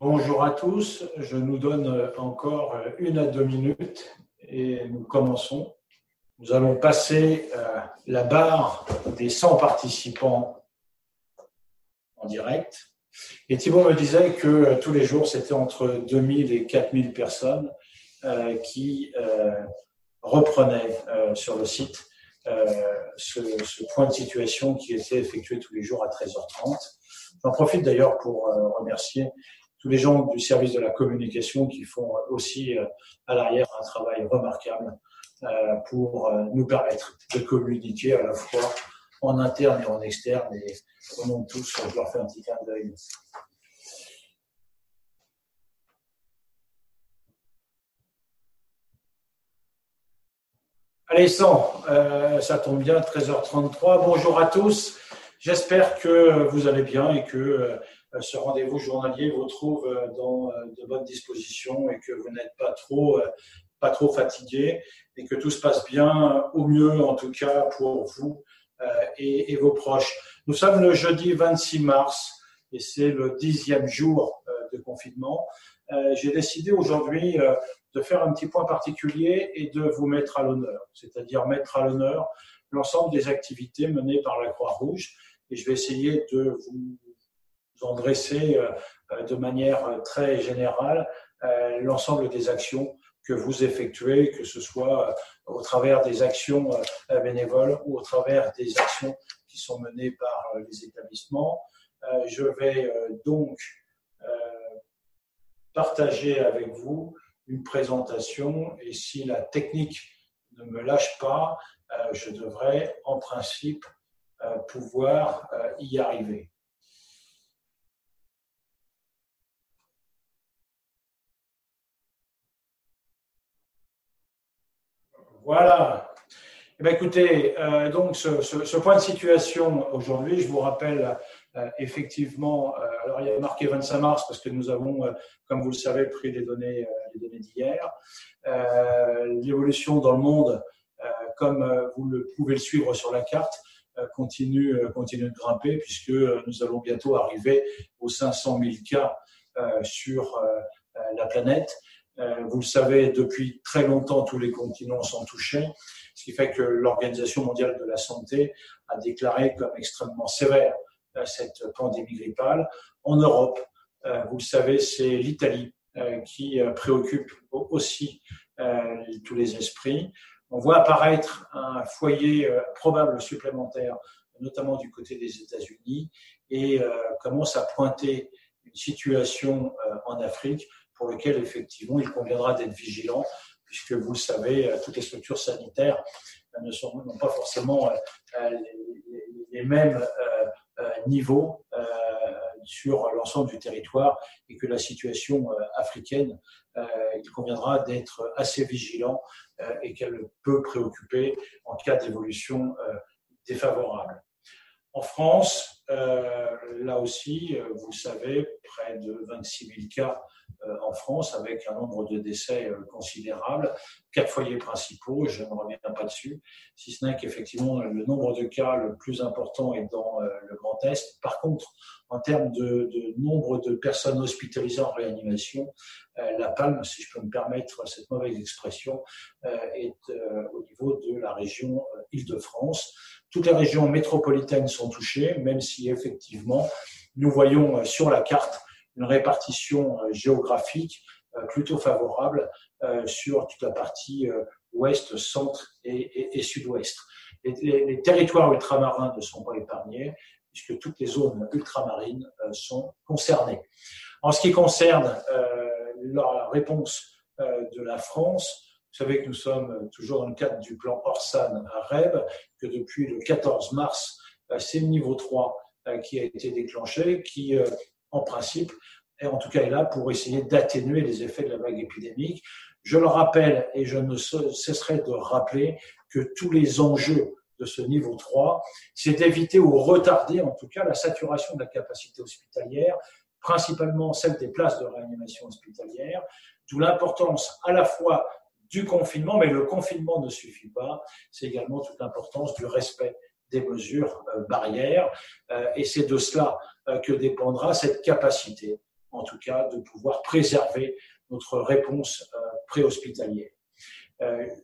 Bonjour à tous, je nous donne encore une à deux minutes et nous commençons. Nous allons passer euh, la barre des 100 participants en direct. Et Thibault me disait que euh, tous les jours, c'était entre 2000 et 4000 personnes euh, qui reprenaient sur le site ce, point de situation qui était effectué tous les jours à 13h30. J'en profite d'ailleurs pour remercier tous les gens du service de la communication qui font aussi à l'arrière un travail remarquable euh, pour euh, nous permettre de communiquer à la fois en interne et en externe. Et au nom de tous, je leur fais un petit clin d'œil. Allez, 100, euh, ça tombe bien, 13h33. Bonjour à tous. J'espère que vous allez bien et que ce rendez-vous journalier vous trouve dans de bonnes dispositions et que vous n'êtes pas trop pas trop fatigué et que tout se passe bien, au mieux en tout cas pour vous euh, et, vos proches. Nous sommes le jeudi 26 mars et c'est le dixième jour euh, de confinement. Euh, j'ai décidé aujourd'hui de faire un petit point particulier et de vous mettre à l'honneur, c'est-à-dire mettre à l'honneur l'ensemble des activités menées par la Croix-Rouge et je vais essayer de vous en dresser de manière très générale l'ensemble des actions que vous effectuez, que ce soit euh, au travers des actions euh, bénévoles ou au travers des actions qui sont menées par euh, les établissements. Je vais donc partager avec vous une présentation et si la technique ne me lâche pas, je devrais en principe pouvoir y arriver. Voilà. Eh bien, écoutez, euh, donc ce, point de situation aujourd'hui, je vous rappelle euh, effectivement, euh, alors il y a marqué 25 mars parce que nous avons, comme vous le savez, pris les données, les données d'hier. L'évolution dans le monde, comme vous pouvez le suivre sur la carte, continue, continue de grimper puisque nous allons bientôt arriver aux 500 000 cas sur la planète. Euh, vous le savez, depuis très longtemps, tous les continents sont touchés, ce qui fait que l'Organisation mondiale de la santé a déclaré comme extrêmement sévère euh, cette pandémie grippale. En Europe, euh, vous le savez, c'est l'Italie qui préoccupe aussi tous les esprits. On voit apparaître un foyer probable supplémentaire, notamment du côté des États-Unis, et commence à pointer une situation en Afrique pour lequel effectivement il conviendra d'être vigilant, puisque vous le savez, euh, toutes les structures sanitaires euh, ne sont pas forcément euh, les, mêmes niveaux sur l'ensemble du territoire et que la situation africaine, il conviendra d'être assez vigilant et qu'elle peut préoccuper en cas d'évolution défavorable. En France, là aussi, vous le savez, près de 26 000 cas euh, en France avec un nombre de décès euh, considérable, quatre foyers principaux, je ne reviens pas dessus, si ce n'est qu'effectivement le nombre de cas le plus important est dans euh, le Grand Est. Par contre, en termes de, nombre de personnes hospitalisées en réanimation, la palme, si je peux me permettre cette mauvaise expression, est au niveau de la région Île-de-France. Toutes les régions métropolitaines sont touchées, même si effectivement nous voyons sur la carte une répartition euh, géographique euh, plutôt favorable euh, sur toute la partie ouest, centre et, sud-ouest. Les, territoires ultramarins ne sont pas épargnés puisque toutes les zones ultramarines sont concernées. En ce qui concerne la réponse de la France, vous savez que nous sommes toujours dans le cadre du plan Orsan à REB, que depuis le 14 mars, c'est le niveau 3 qui a été déclenché, qui en principe, et en tout cas est là pour essayer d'atténuer les effets de la vague épidémique. Je le rappelle et je ne cesserai de rappeler que tous les enjeux de ce niveau 3, c'est d'éviter ou retarder en tout cas la saturation de la capacité hospitalière, principalement celle des places de réanimation hospitalière, d'où l'importance à la fois du confinement, mais le confinement ne suffit pas, c'est également toute l'importance du respect des mesures euh, barrières, euh, et c'est de cela euh, que dépendra cette capacité en tout cas, de pouvoir préserver notre réponse préhospitalière.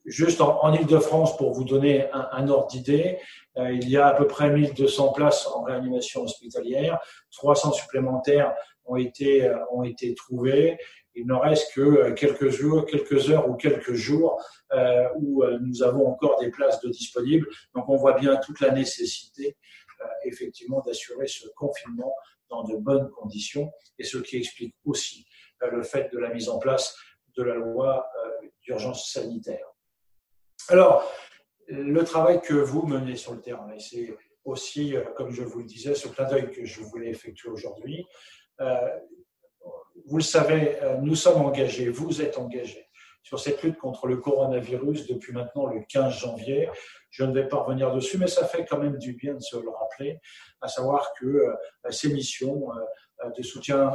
Juste en, Ile-de-France, pour vous donner un, ordre d'idée, il y a à peu près 1200 places en réanimation hospitalière, 300 supplémentaires ont été, ont été trouvés. Il ne reste que quelques jours, quelques heures ou quelques jours euh, où nous avons encore des places de disponibles. Donc on voit bien toute la nécessité euh, effectivement d'assurer ce confinement dans de bonnes conditions et ce qui explique aussi le fait de la mise en place de la loi d'urgence sanitaire. Alors, le travail que vous menez sur le terrain, et c'est aussi, euh, comme je vous le disais, ce clin d'œil que je voulais effectuer aujourd'hui. Euh, vous le savez, euh, nous sommes engagés, vous êtes engagés sur cette lutte contre le coronavirus depuis maintenant le 15 janvier. Je ne vais pas revenir dessus, mais ça fait quand même du bien de se le rappeler, à savoir que ces missions de soutien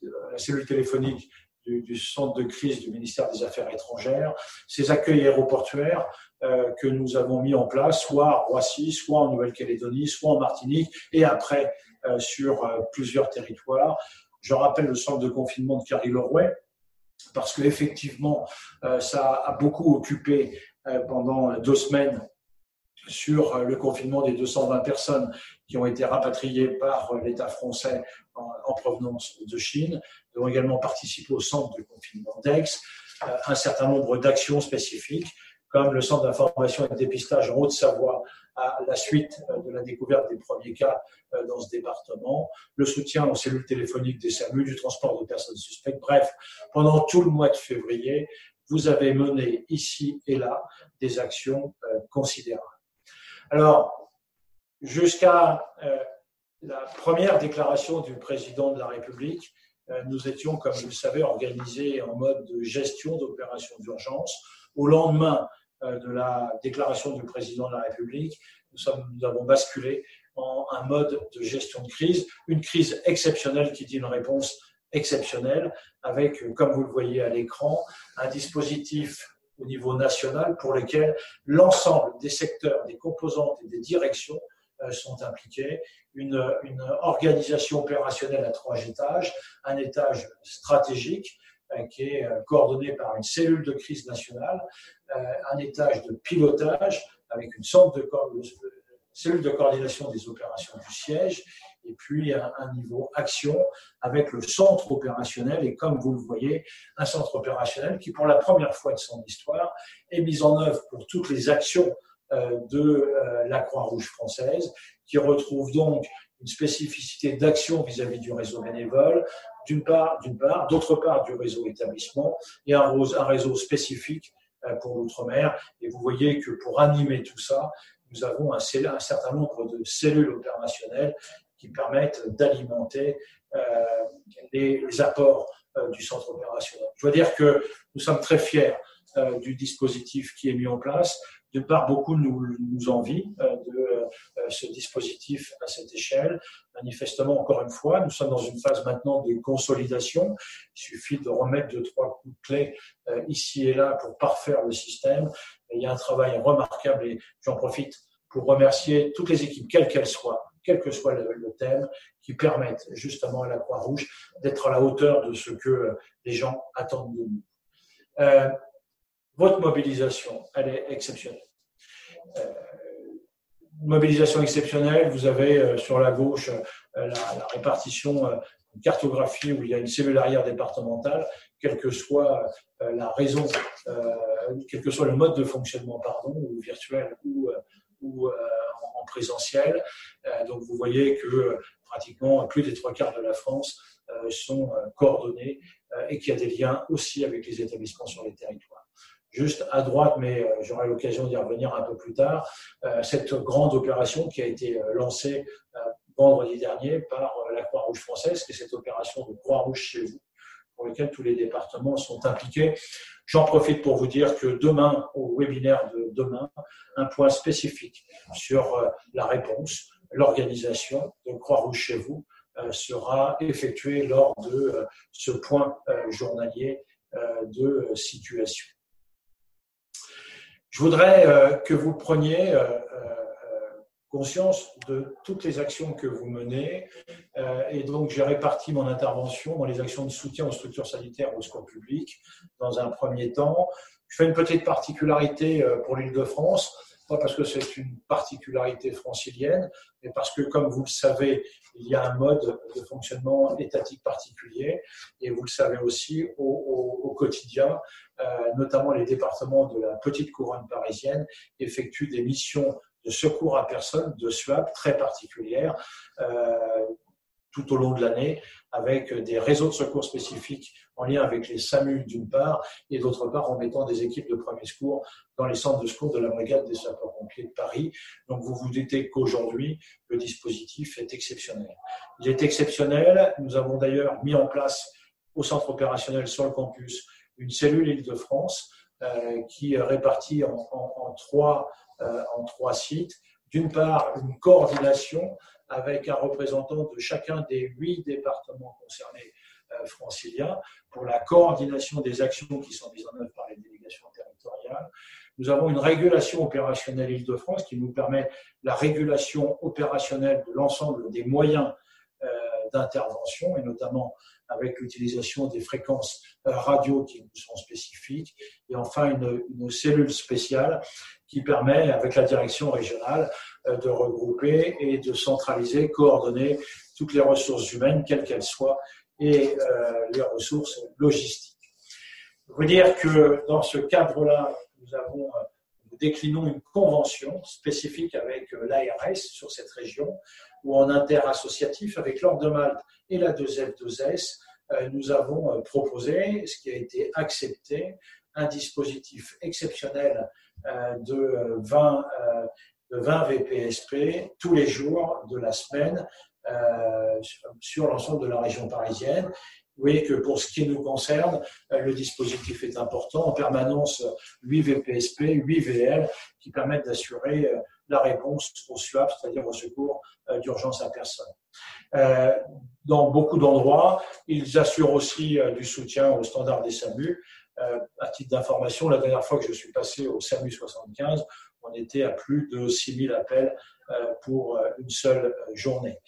de la cellule téléphonique du, centre de crise du ministère des Affaires étrangères, ces accueils aéroportuaires euh, que nous avons mis en place, soit à Roissy, soit en Nouvelle-Calédonie, soit en Martinique, et après euh, sur euh, plusieurs territoires. Je rappelle le centre de confinement de Carry-Lorouet, parce qu'effectivement, ça a beaucoup occupé pendant deux semaines sur le confinement des 220 personnes qui ont été rapatriées par l'État français en, provenance de Chine. Nous avons également participé au centre de confinement d'Aix, euh, un certain nombre d'actions spécifiques, comme le centre d'information et de dépistage en Haute-Savoie à la suite euh, de la découverte des premiers cas euh, dans ce département, le soutien aux cellules téléphoniques des SAMU, du transport de personnes suspectes. Bref, pendant tout le mois de février, vous avez mené ici et là des actions considérables. Alors, jusqu'à la première déclaration du président de la République, euh, nous étions, comme vous le savez, organisés en mode de gestion d'opérations d'urgence. Au lendemain euh, de la déclaration du président de la République, nous, avons basculé en un mode de gestion de crise, une crise exceptionnelle qui dit une réponse exceptionnelle, avec, comme vous le voyez à l'écran, un dispositif au niveau national pour lequel l'ensemble des secteurs, des composantes et des directions euh, sont impliqués, une, organisation opérationnelle à trois étages, un étage stratégique euh, qui est euh, coordonné par une cellule de crise nationale, un étage de pilotage avec une sorte de cellule de coordination des opérations du siège, et puis un, niveau action avec le centre opérationnel, et comme vous le voyez, un centre opérationnel qui, pour la première fois de son histoire, est mis en œuvre pour toutes les actions euh, de euh, la Croix-Rouge française, qui retrouve donc une spécificité d'action vis-à-vis du réseau bénévole, d'une part, d'autre part du réseau établissement et un, réseau spécifique euh, pour l'outre-mer. Et vous voyez que pour animer tout ça, nous avons un, certain nombre de cellules opérationnelles qui permettent d'alimenter euh, les, apports euh, du centre opérationnel. Je dois dire que nous sommes très fiers du dispositif qui est mis en place. D'une part, beaucoup nous, nous envient euh, de euh, ce dispositif à cette échelle. Manifestement, encore une fois, nous sommes dans une phase maintenant de consolidation. Il suffit de remettre deux, trois coups de clé euh, ici et là pour parfaire le système. Il y a un travail remarquable et j'en profite pour remercier toutes les équipes, quelles qu'elles soient, quel que soit le, thème, qui permettent justement à la Croix-Rouge d'être à la hauteur de ce que les gens attendent de nous. Votre mobilisation, elle est exceptionnelle. Euh, mobilisation exceptionnelle, vous avez euh, sur la gauche euh, la, répartition, une cartographie où il y a une cellule arrière départementale, quelle que soit la raison, quel que soit le mode de fonctionnement, pardon, ou virtuel ou, ou en présentiel. donc vous voyez que pratiquement plus des trois quarts de la France sont coordonnés et qu'il y a des liens aussi avec les établissements sur les territoires juste à droite, mais euh, j'aurai l'occasion d'y revenir un peu plus tard, euh, cette grande opération qui a été euh, lancée vendredi dernier par la Croix-Rouge française, qui est cette opération de Croix-Rouge chez vous, pour laquelle tous les départements sont impliqués. J'en profite pour vous dire que demain, au webinaire de demain, un point spécifique sur la réponse, l'organisation de Croix-Rouge chez vous sera effectué lors de ce point journalier de situation. Je voudrais euh, que vous preniez euh, euh, conscience de toutes les actions que vous menez. Et donc, j'ai réparti mon intervention dans les actions de soutien aux structures sanitaires au secours public dans un premier temps. Je fais une petite particularité pour l'île de France parce que c'est une particularité francilienne, mais parce que, comme vous le savez, il y a un mode de fonctionnement étatique particulier, et vous le savez aussi au, quotidien, euh, notamment les départements de la petite couronne parisienne effectuent des missions de secours à personne, de SWAP très particulières, euh, tout au long de l'année avec des réseaux de secours spécifiques en lien avec les SAMU d'une part et d'autre part en mettant des équipes de premier secours dans les centres de secours de la brigade des sapeurs-pompiers de Paris. Donc vous vous doutez qu'aujourd'hui, le dispositif est exceptionnel. Il est exceptionnel. Nous avons d'ailleurs mis en place au centre opérationnel sur le campus une cellule Île-de-France euh, qui est répartie en, trois, euh, en trois sites. D'une part, une coordination avec un représentant de chacun des huit départements concernés euh, franciliens pour la coordination des actions qui sont mises en œuvre par les délégations territoriales. Nous avons une régulation opérationnelle Île-de-France qui nous permet la régulation opérationnelle de l'ensemble des moyens euh, d'intervention et notamment avec l'utilisation des fréquences euh, radio qui nous sont spécifiques. Et enfin, une, une cellule spéciale qui permet, avec la direction régionale, euh, de regrouper et de centraliser, coordonner toutes les ressources humaines, quelles qu'elles soient, et euh, les ressources logistiques. Je veux dire que dans ce cadre-là, nous euh, déclinons une convention spécifique avec l'ARS sur cette région, où en interassociatif avec l'Ordre de Malte et la 2F2S, nous avons proposé, ce qui a été accepté, un dispositif exceptionnel de 20 de 20 VPSP tous les jours de la semaine euh, sur l'ensemble de la région parisienne. Vous voyez que pour ce qui nous concerne, euh, le dispositif est important. En permanence, 8 VPSP, 8 VL qui permettent d'assurer euh, la réponse au SUAP, c'est-à-dire au secours d'urgence à personne. Dans beaucoup d'endroits, ils assurent aussi du soutien aux standards des SAMU. À titre d'information, la dernière fois que je suis passé au SAMU 75, on était à plus de 6000 appels euh, pour euh, une seule euh, journée.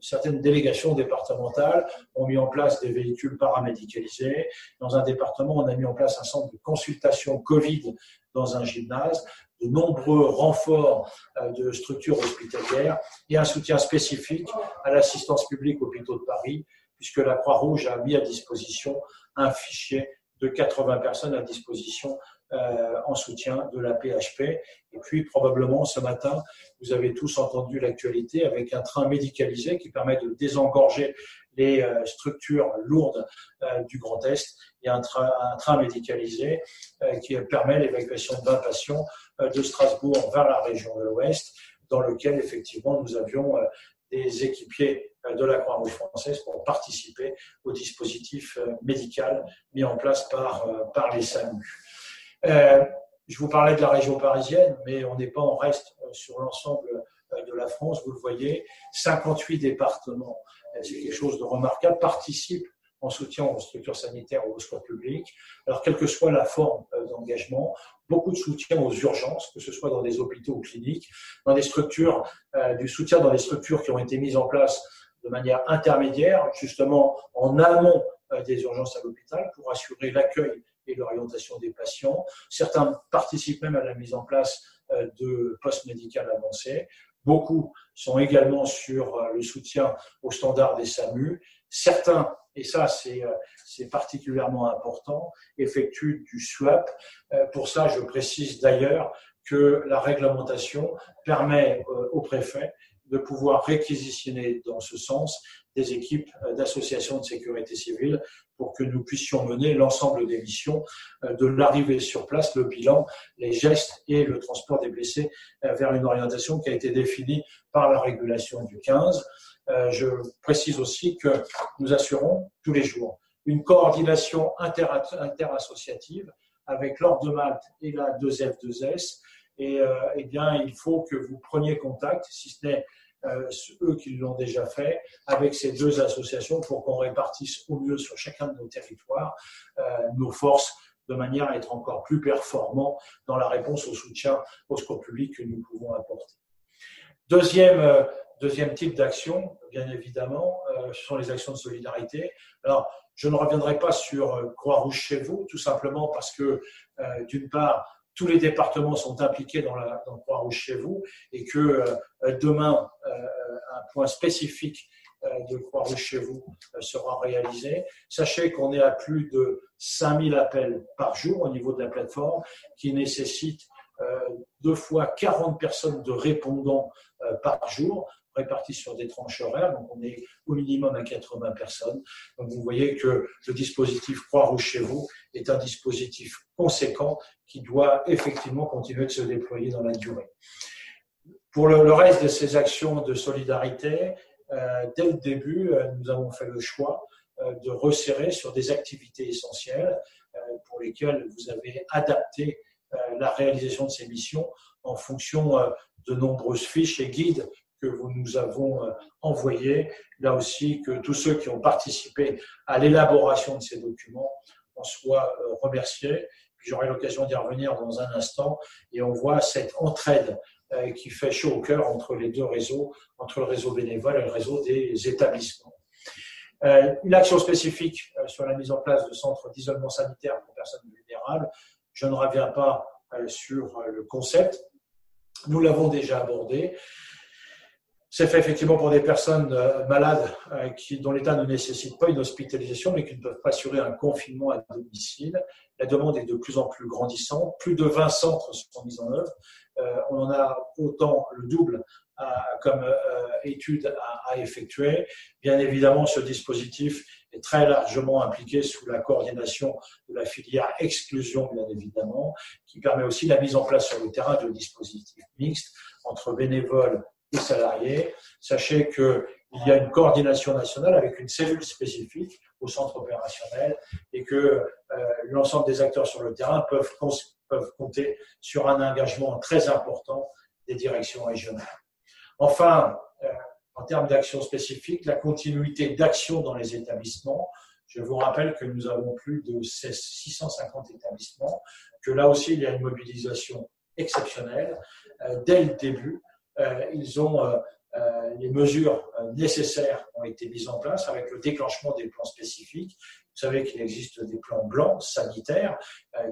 Certaines délégations départementales ont mis en place des véhicules paramédicalisés. Dans un département, on a mis en place un centre de consultation Covid dans un gymnase, de nombreux renforts de structures hospitalières et un soutien spécifique à l'assistance publique hôpitaux de Paris, puisque la Croix-Rouge a mis à disposition un fichier de 80 personnes à disposition euh, en soutien de la PHP. Et puis, probablement, ce matin, vous avez tous entendu l'actualité avec un train médicalisé qui permet de désengorger les euh, structures lourdes euh, du Grand Est et un train, un train médicalisé qui permet l'évacuation de 20 patients de Strasbourg vers la région de l'Ouest, dans lequel, effectivement, nous avions des équipiers de la Croix-Rouge française pour participer au dispositif médical mis en place par, par les SAMU. Euh, je vous parlais de la région parisienne, mais on n'est pas en reste euh, sur l'ensemble euh, de la France. Vous le voyez, 58 départements, c'est quelque chose de remarquable, participent en soutien aux structures sanitaires ou aux soins publics. Alors, quelle que soit la forme d'engagement, beaucoup de soutien aux urgences, que ce soit dans des hôpitaux ou cliniques, dans des structures, du soutien dans des structures qui ont été mises en place de manière intermédiaire, justement en amont des urgences à l'hôpital, pour assurer l'accueil et l'orientation des patients. Certains participent même à la mise en place euh, de postes médicaux avancés. Beaucoup sont également sur euh, le soutien aux standards des SAMU. Certains, et ça euh, c'est particulièrement important, effectuent du SWAP. Pour ça, je précise d'ailleurs que la réglementation permet au préfet de pouvoir réquisitionner dans ce sens des équipes d'associations de sécurité civile pour que nous puissions mener l'ensemble des missions euh, de l'arrivée sur place, le bilan, les gestes et le transport des blessés euh, vers une orientation qui a été définie par la régulation du 15. Euh, je précise aussi que nous assurons tous les jours une coordination interassociative avec l'Ordre de Malte et la 2F2S. Et eh bien, il faut que vous preniez contact, si ce n'est euh, eux qui l'ont déjà fait, avec ces deux associations pour qu'on répartisse au mieux sur chacun de nos territoires euh, nos forces de manière à être encore plus performant dans la réponse au soutien au secours public que nous pouvons apporter. Deuxième, euh, deuxième type d'action, bien évidemment, euh, ce sont les actions de solidarité. Alors, je ne reviendrai pas sur euh, Croix-Rouge chez vous, tout simplement parce que, d'une part, tous les départements sont impliqués dans, Croix-Rouge chez vous et que demain, un point spécifique de Croix-Rouge chez vous sera réalisé. Sachez qu'on est à plus de 5000 appels par jour au niveau de la plateforme qui nécessite deux fois 40 personnes de répondants euh, par jour, répartis sur des tranches horaires. Donc, on est au minimum à 80 personnes. Donc, vous voyez que le dispositif Croix-Rouge chez vous est un dispositif conséquent qui doit effectivement continuer de se déployer dans la durée. Pour le, reste de ces actions de solidarité, euh, dès le début, euh, nous avons fait le choix de resserrer sur des activités essentielles pour lesquelles vous avez adapté la réalisation de ces missions en fonction de nombreuses fiches et guides que vous nous avons euh, envoyés. Là aussi, que tous ceux qui ont participé à l'élaboration de ces documents en soient euh, remerciés. J'aurai l'occasion d'y revenir dans un instant. Et on voit cette entraide euh, qui fait chaud au cœur entre les deux réseaux, entre le réseau bénévole et le réseau des établissements. Une action spécifique sur la mise en place de centres d'isolement sanitaire pour personnes vulnérables. Je ne reviens pas sur le concept, nous l'avons déjà abordé. C'est fait effectivement pour des personnes euh, malades euh, qui, dont l'état ne nécessite pas une hospitalisation, mais qui ne peuvent pas assurer un confinement à domicile. La demande est de plus en plus grandissante. Plus de 20 centres sont mis en œuvre. Euh, on en a autant le double comme étude à, effectuer. Bien évidemment, ce dispositif est très largement impliqué sous la coordination de la filière exclusion, bien évidemment, qui permet aussi la mise en place sur le terrain de dispositifs mixtes entre bénévoles et salariés. Sachez qu'il y a une coordination nationale avec une cellule spécifique au centre opérationnel et que euh, l'ensemble des acteurs sur le terrain peuvent, peuvent compter sur un engagement très important des directions régionales. Enfin, euh, en termes d'actions spécifiques, la continuité d'action dans les établissements. Je vous rappelle que nous avons plus de 650 établissements, que là aussi, il y a une mobilisation exceptionnelle. Euh, dès le début, ils ont les mesures nécessaires ont été mises en place avec le déclenchement des plans spécifiques. Vous savez qu'il existe des plans blancs sanitaires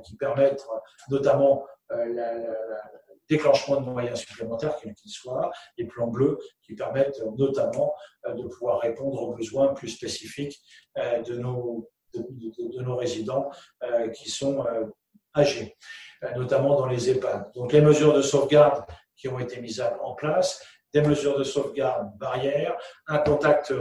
qui permettent notamment la, déclenchement de moyens supplémentaires, quels qu'ils soient, les plans bleus qui permettent notamment euh, de pouvoir répondre aux besoins plus spécifiques euh, de nos, de, nos résidents euh, qui sont âgés, notamment dans les EHPAD. Donc les mesures de sauvegarde qui ont été mises en place, des mesures de sauvegarde barrières, un contact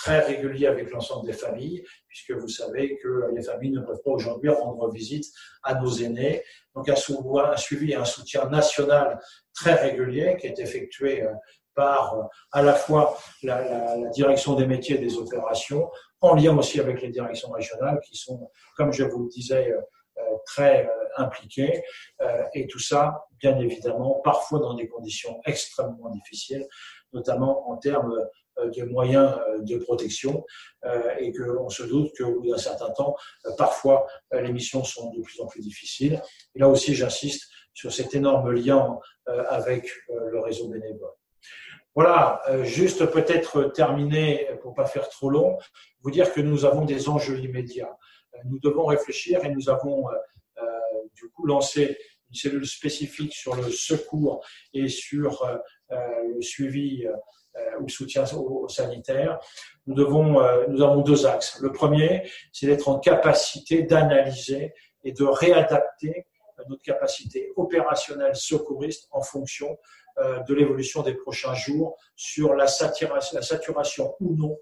très régulier avec l'ensemble des familles, puisque vous savez que les familles ne peuvent pas aujourd'hui rendre visite à nos aînés. Donc un suivi et un soutien national très régulier qui est effectué euh, par euh, à la fois la, direction des métiers et des opérations, en lien aussi avec les directions régionales qui sont, comme je vous le disais, euh, très impliquées. Et tout ça, bien évidemment, parfois dans des conditions extrêmement difficiles, notamment en termes euh, de moyens euh, de protection euh, et qu'on se doute qu'au bout d'un certain temps, parfois, les missions sont de plus en plus difficiles. Et là aussi, j'insiste sur cet énorme lien avec le réseau bénévole. Voilà, juste peut-être terminer, pour pas faire trop long, vous dire que nous avons des enjeux immédiats. Nous devons réfléchir et nous avons du coup lancé une cellule spécifique sur le secours et sur le suivi euh, ou soutien aux sanitaire, nous, euh, avons deux axes. Le premier, c'est d'être en capacité d'analyser et de réadapter notre capacité opérationnelle secouriste en fonction euh, de l'évolution des prochains jours sur la saturation ou non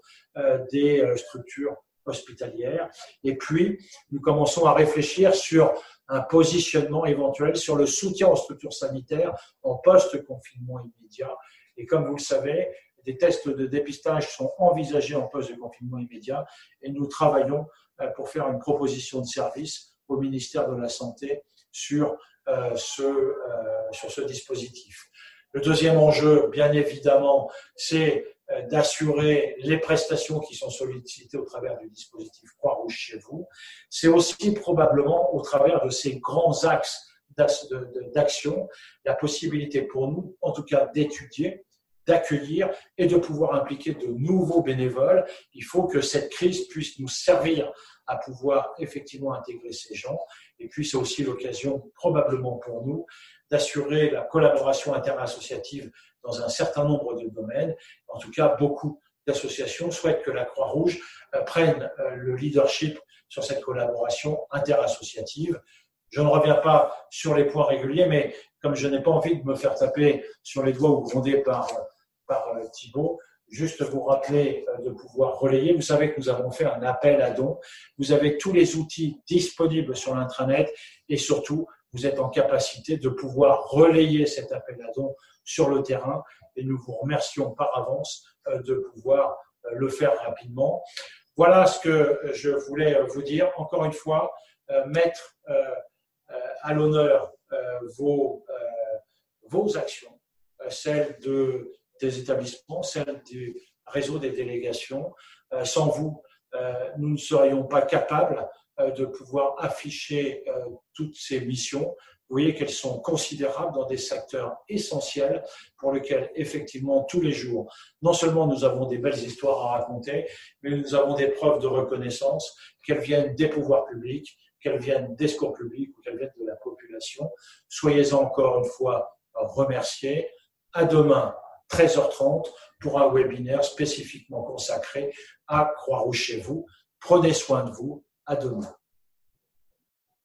des structures hospitalières. Et puis, nous commençons à réfléchir sur un positionnement éventuel sur le soutien aux structures sanitaires en post-confinement immédiat et comme vous le savez, des tests de dépistage sont envisagés en poste de confinement immédiat et nous travaillons euh, pour faire une proposition de service au ministère de la Santé sur euh, ce, euh, sur ce dispositif. Le deuxième enjeu, bien évidemment, c'est d'assurer les prestations qui sont sollicitées au travers du dispositif Croix-Rouge chez vous. C'est aussi probablement au travers de ces grands axes d'action la possibilité pour nous, en tout cas, d'étudier d'accueillir et de pouvoir impliquer de nouveaux bénévoles. Il faut que cette crise puisse nous servir à pouvoir effectivement intégrer ces gens. Et puis, c'est aussi l'occasion, probablement pour nous, d'assurer la collaboration interassociative dans un certain nombre de domaines. En tout cas, beaucoup d'associations souhaitent que la Croix-Rouge euh, prenne euh, le leadership sur cette collaboration interassociative. Je ne reviens pas sur les points réguliers, mais comme je n'ai pas envie de me faire taper sur les doigts ou gronder par par euh, Thibault. Juste vous rappeler de pouvoir relayer. Vous savez que nous avons fait un appel à dons. Vous avez tous les outils disponibles sur l'intranet et surtout, vous êtes en capacité de pouvoir relayer cet appel à dons sur le terrain et nous vous remercions par avance euh, de pouvoir le faire rapidement. Voilà ce que je voulais vous dire. Encore une fois, mettre à l'honneur vos, vos actions, celles de des établissements, celle du réseau des délégations. Euh, sans vous, euh, nous ne serions pas capables euh, de pouvoir afficher toutes ces missions. Vous voyez qu'elles sont considérables dans des secteurs essentiels pour lesquels, effectivement, tous les jours, non seulement nous avons des belles histoires à raconter, mais nous avons des preuves de reconnaissance, qu'elles viennent des pouvoirs publics, qu'elles viennent des secours publics ou qu'elles viennent de la population. Soyez-en encore une fois remerciés. À demain 13h30 pour un webinaire spécifiquement consacré à Croix-Rouge chez vous. Prenez soin de vous. À demain.